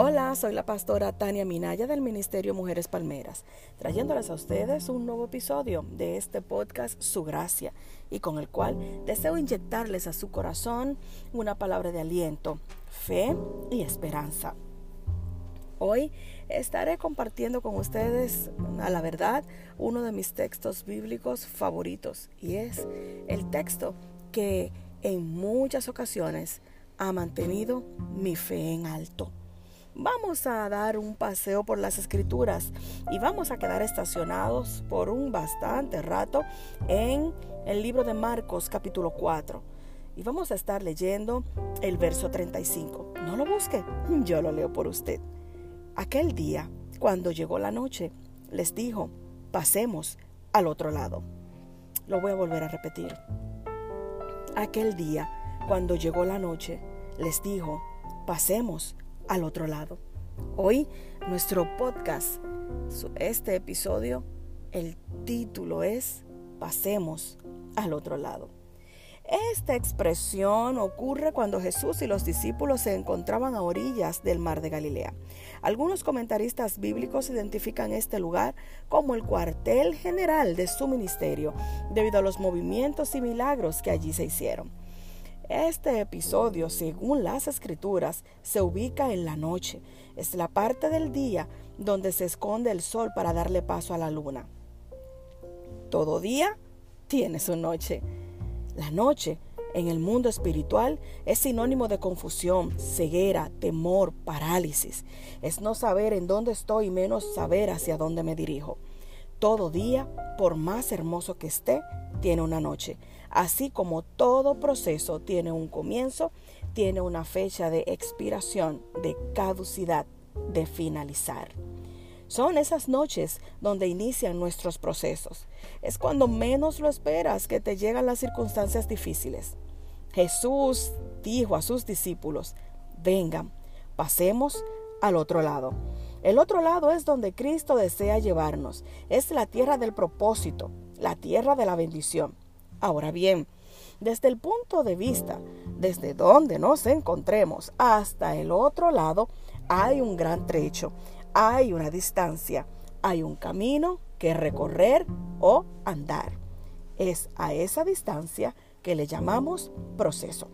Hola, soy la pastora Tania Minaya del Ministerio Mujeres Palmeras, trayéndoles a ustedes un nuevo episodio de este podcast Su Gracia y con el cual deseo inyectarles a su corazón una palabra de aliento, fe y esperanza. Hoy estaré compartiendo con ustedes, a la verdad, uno de mis textos bíblicos favoritos y es el texto que en muchas ocasiones ha mantenido mi fe en alto. Vamos a dar un paseo por las escrituras y vamos a quedar estacionados por un bastante rato en el libro de Marcos capítulo 4. Y vamos a estar leyendo el verso 35. No lo busque, yo lo leo por usted. Aquel día, cuando llegó la noche, les dijo, pasemos al otro lado. Lo voy a volver a repetir. Aquel día, cuando llegó la noche, les dijo, pasemos al otro lado. Hoy, nuestro podcast, este episodio, el título es Pasemos al otro lado. Esta expresión ocurre cuando Jesús y los discípulos se encontraban a orillas del mar de Galilea. Algunos comentaristas bíblicos identifican este lugar como el cuartel general de su ministerio, debido a los movimientos y milagros que allí se hicieron. Este episodio, según las escrituras, se ubica en la noche. Es la parte del día donde se esconde el sol para darle paso a la luna. Todo día tiene su noche. La noche en el mundo espiritual es sinónimo de confusión, ceguera, temor, parálisis. Es no saber en dónde estoy y menos saber hacia dónde me dirijo. Todo día, por más hermoso que esté, tiene una noche. Así como todo proceso tiene un comienzo, tiene una fecha de expiración, de caducidad, de finalizar. Son esas noches donde inician nuestros procesos. Es cuando menos lo esperas que te llegan las circunstancias difíciles. Jesús dijo a sus discípulos, vengan, pasemos al otro lado. El otro lado es donde Cristo desea llevarnos. Es la tierra del propósito, la tierra de la bendición. Ahora bien, desde el punto de vista, desde donde nos encontremos hasta el otro lado, hay un gran trecho hay una distancia, hay un camino que recorrer o andar. Es a esa distancia que le llamamos proceso.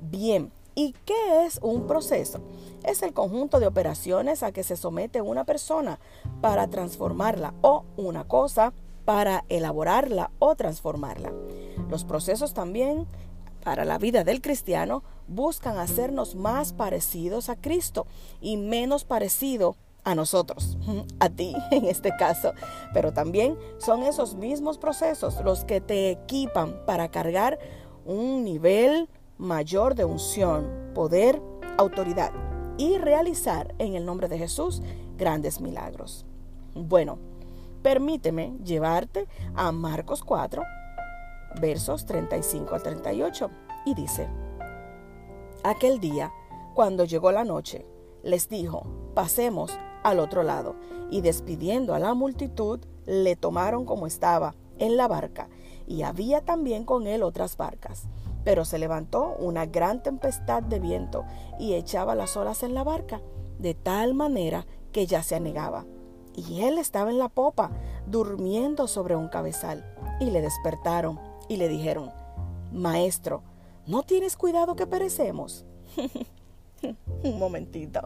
Bien, ¿y qué es un proceso? Es el conjunto de operaciones a que se somete una persona para transformarla o una cosa para elaborarla o transformarla. Los procesos también para la vida del cristiano buscan hacernos más parecidos a Cristo y menos parecido a nosotros, a ti en este caso. Pero también son esos mismos procesos los que te equipan para cargar un nivel mayor de unción, poder, autoridad y realizar en el nombre de Jesús grandes milagros. Bueno, permíteme llevarte a Marcos 4, versos 35 al 38, y dice, Aquel día, cuando llegó la noche, les dijo, pasemos al otro lado, y despidiendo a la multitud, le tomaron como estaba, en la barca, y había también con él otras barcas. Pero se levantó una gran tempestad de viento y echaba las olas en la barca, de tal manera que ya se anegaba. Y él estaba en la popa, durmiendo sobre un cabezal. Y le despertaron y le dijeron, Maestro, ¿no tienes cuidado que perecemos? Un momentito.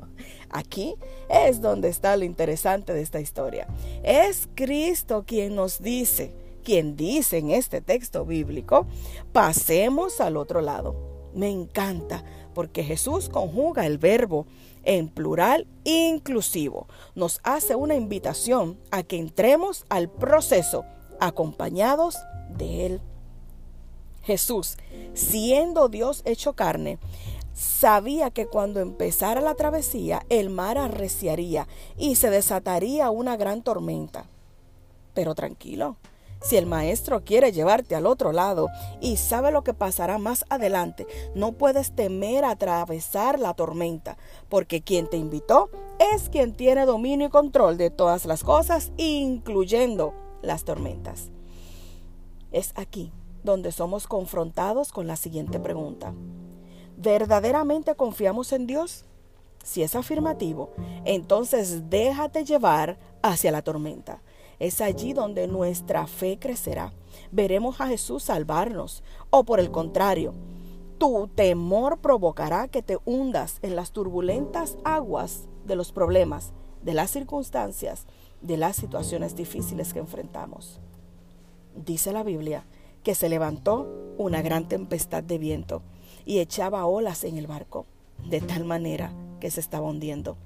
Aquí es donde está lo interesante de esta historia. Es Cristo quien nos dice, quien dice en este texto bíblico, pasemos al otro lado. Me encanta porque Jesús conjuga el verbo en plural inclusivo. Nos hace una invitación a que entremos al proceso acompañados de Él Jesús, siendo Dios hecho carne, sabía que cuando empezara la travesía el mar arreciaría y se desataría una gran tormenta. Pero tranquilo, si el maestro quiere llevarte al otro lado y sabe lo que pasará más adelante, no puedes temer atravesar la tormenta, porque quien te invitó es quien tiene dominio y control de todas las cosas, incluyendo las tormentas. Es aquí donde somos confrontados con la siguiente pregunta. ¿Verdaderamente confiamos en Dios? Si es afirmativo, entonces déjate llevar hacia la tormenta. Es allí donde nuestra fe crecerá. Veremos a Jesús salvarnos. O por el contrario, tu temor provocará que te hundas en las turbulentas aguas de los problemas, de las circunstancias, de las situaciones difíciles que enfrentamos. Dice la Biblia que se levantó una gran tempestad de viento y echaba olas en el barco, de tal manera que se estaba hundiendo.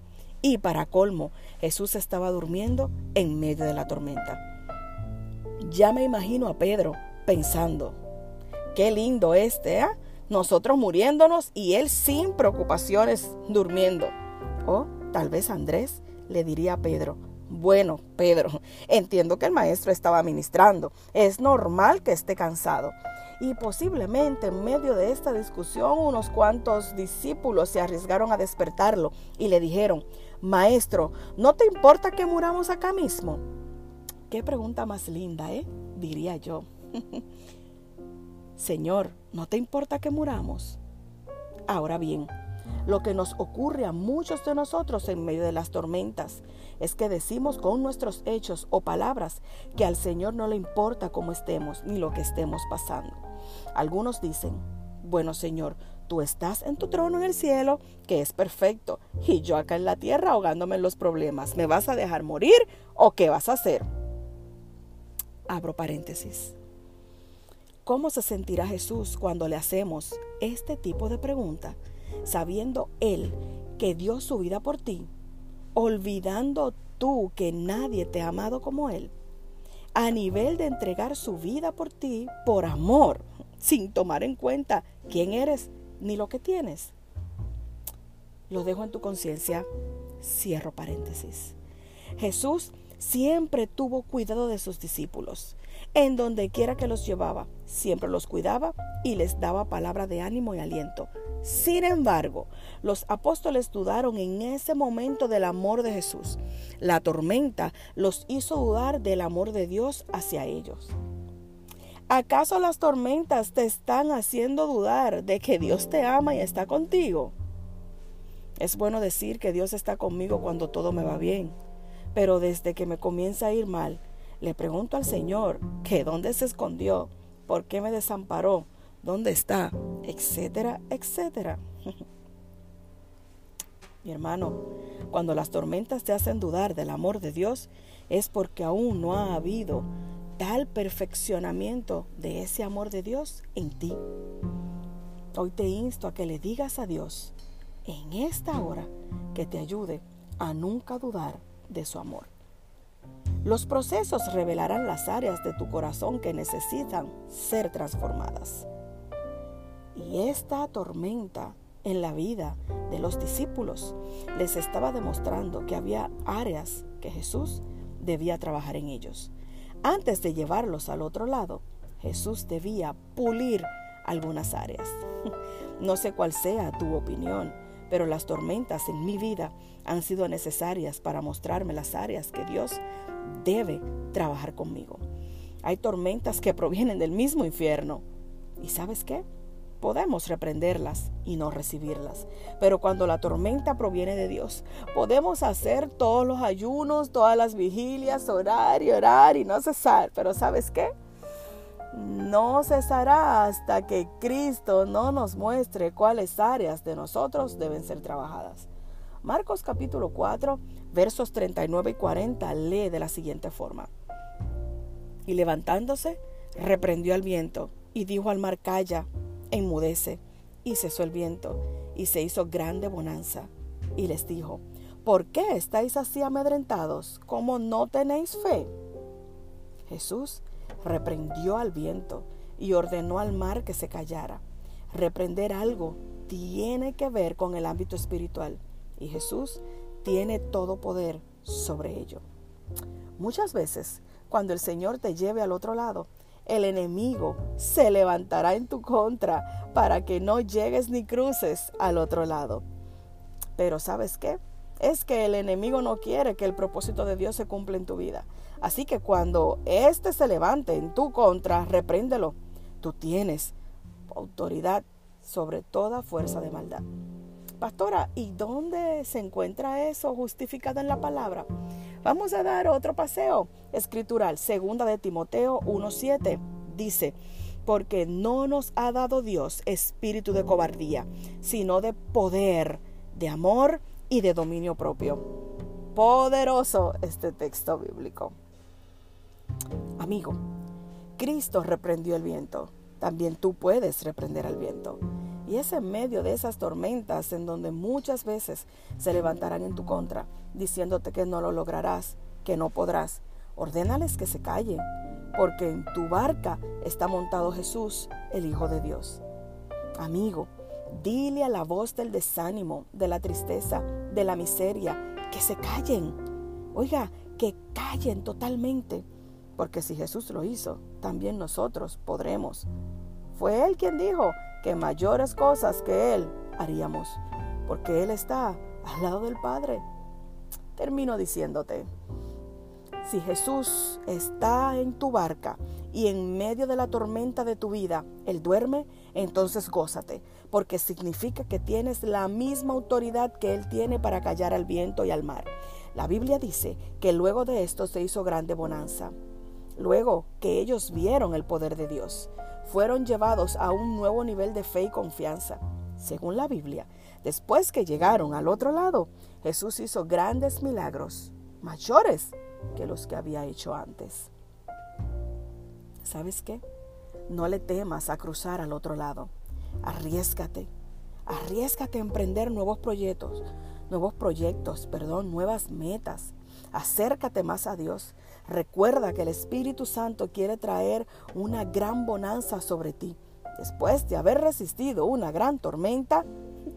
Y para colmo, Jesús estaba durmiendo en medio de la tormenta. Ya me imagino a Pedro pensando, qué lindo este, ¿eh? nosotros muriéndonos y él sin preocupaciones durmiendo. O tal vez Andrés le diría a Pedro, bueno, Pedro, entiendo que el maestro estaba ministrando. Es normal que esté cansado. Y posiblemente en medio de esta discusión unos cuantos discípulos se arriesgaron a despertarlo y le dijeron, Maestro, ¿no te importa que muramos acá mismo? Qué pregunta más linda, ¿eh? Diría yo. Señor, ¿no te importa que muramos? Ahora bien, lo que nos ocurre a muchos de nosotros en medio de las tormentas es que decimos con nuestros hechos o palabras que al Señor no le importa cómo estemos ni lo que estemos pasando. Algunos dicen, bueno Señor, tú estás en tu trono en el cielo, que es perfecto, y yo acá en la tierra ahogándome en los problemas. ¿Me vas a dejar morir o qué vas a hacer? Abro paréntesis. ¿Cómo se sentirá Jesús cuando le hacemos este tipo de pregunta, sabiendo Él que dio su vida por ti, olvidando tú que nadie te ha amado como Él, a nivel de entregar su vida por ti por amor, sin tomar en cuenta quién eres ni lo que tienes? Lo dejo en tu conciencia, cierro paréntesis. Jesús siempre tuvo cuidado de sus discípulos. En donde quiera que los llevaba, siempre los cuidaba y les daba palabra de ánimo y aliento. Sin embargo, los apóstoles dudaron en ese momento del amor de Jesús. La tormenta los hizo dudar del amor de Dios hacia ellos. ¿Acaso las tormentas te están haciendo dudar de que Dios te ama y está contigo? Es bueno decir que Dios está conmigo cuando todo me va bien, pero desde que me comienza a ir mal, le pregunto al Señor que dónde se escondió, por qué me desamparó, dónde está, etcétera, etcétera. Mi hermano, cuando las tormentas te hacen dudar del amor de Dios, es porque aún no ha habido tal perfeccionamiento de ese amor de Dios en ti. Hoy te insto a que le digas a Dios en esta hora que te ayude a nunca dudar de su amor. Los procesos revelarán las áreas de tu corazón que necesitan ser transformadas. Y esta tormenta en la vida de los discípulos les estaba demostrando que había áreas que Jesús debía trabajar en ellos. Antes de llevarlos al otro lado, Jesús debía pulir algunas áreas. No sé cuál sea tu opinión, pero las tormentas en mi vida han sido necesarias para mostrarme las áreas que Dios debe trabajar conmigo. Hay tormentas que provienen del mismo infierno. ¿Y sabes qué? Podemos reprenderlas y no recibirlas. Pero cuando la tormenta proviene de Dios, podemos hacer todos los ayunos, todas las vigilias, orar y orar y no cesar. Pero ¿sabes qué? No cesará hasta que Cristo no nos muestre cuáles áreas de nosotros deben ser trabajadas. Marcos capítulo 4, versos 39 y 40 lee de la siguiente forma. Y levantándose, reprendió al viento y dijo al mar, calla, enmudece. Y cesó el viento, y se hizo grande bonanza. Y les dijo, ¿por qué estáis así amedrentados? como no tenéis fe? Jesús reprendió al viento y ordenó al mar que se callara. Reprender algo tiene que ver con el ámbito espiritual y Jesús tiene todo poder sobre ello. Muchas veces, cuando el Señor te lleve al otro lado, el enemigo se levantará en tu contra para que no llegues ni cruces al otro lado. Pero ¿sabes qué? Es que el enemigo no quiere que el propósito de Dios se cumpla en tu vida. Así que cuando éste se levante en tu contra, repréndelo. Tú tienes autoridad sobre toda fuerza de maldad. Pastora, ¿y dónde se encuentra eso justificado en la palabra? Vamos a dar otro paseo escritural, segunda de Timoteo 1.7. Dice, porque no nos ha dado Dios espíritu de cobardía, sino de poder, de amor y de dominio propio. Poderoso este texto bíblico. Amigo, Cristo reprendió el viento. También tú puedes reprender al viento. Y es en medio de esas tormentas en donde muchas veces se levantarán en tu contra, diciéndote que no lo lograrás, que no podrás. Ordénales que se callen, porque en tu barca está montado Jesús, el Hijo de Dios. Amigo, dile a la voz del desánimo, de la tristeza, de la miseria, que se callen. Oiga, que callen totalmente, porque si Jesús lo hizo, también nosotros podremos. Fue Él quien dijo que mayores cosas que Él haríamos, porque Él está al lado del Padre. Termino diciéndote, si Jesús está en tu barca y en medio de la tormenta de tu vida, Él duerme, entonces gózate, porque significa que tienes la misma autoridad que Él tiene para callar al viento y al mar. La Biblia dice que luego de esto se hizo grande bonanza. Luego que ellos vieron el poder de Dios, fueron llevados a un nuevo nivel de fe y confianza. Según la Biblia, después que llegaron al otro lado, Jesús hizo grandes milagros, mayores que los que había hecho antes. ¿Sabes qué? No le temas a cruzar al otro lado. Arriesgate. Arriesgate a emprender nuevos proyectos, nuevos proyectos, perdón, nuevas metas. Acércate más a Dios. Recuerda que el Espíritu Santo quiere traer una gran bonanza sobre ti. Después de haber resistido una gran tormenta,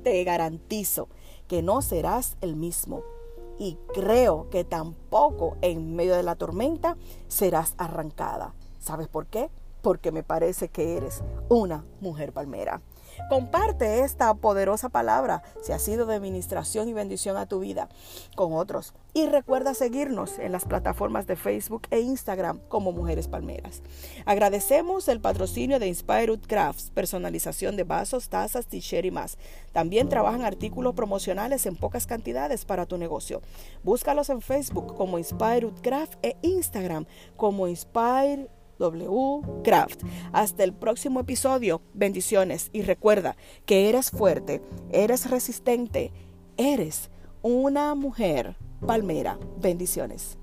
te garantizo que no serás el mismo y creo que tampoco en medio de la tormenta serás arrancada. ¿Sabes por qué? Porque me parece que eres una mujer palmera. Comparte esta poderosa palabra si ha sido de administración y bendición a tu vida con otros. Y recuerda seguirnos en las plataformas de Facebook e Instagram como Mujeres Palmeras. Agradecemos el patrocinio de Inspired Crafts, personalización de vasos, tazas, t-shirt y más. También trabajan artículos promocionales en pocas cantidades para tu negocio. Búscalos en Facebook como Inspired Craft e Instagram como Inspired W. Craft. Hasta el próximo episodio. Bendiciones y recuerda que eres fuerte, eres resistente, eres una mujer palmera. Bendiciones.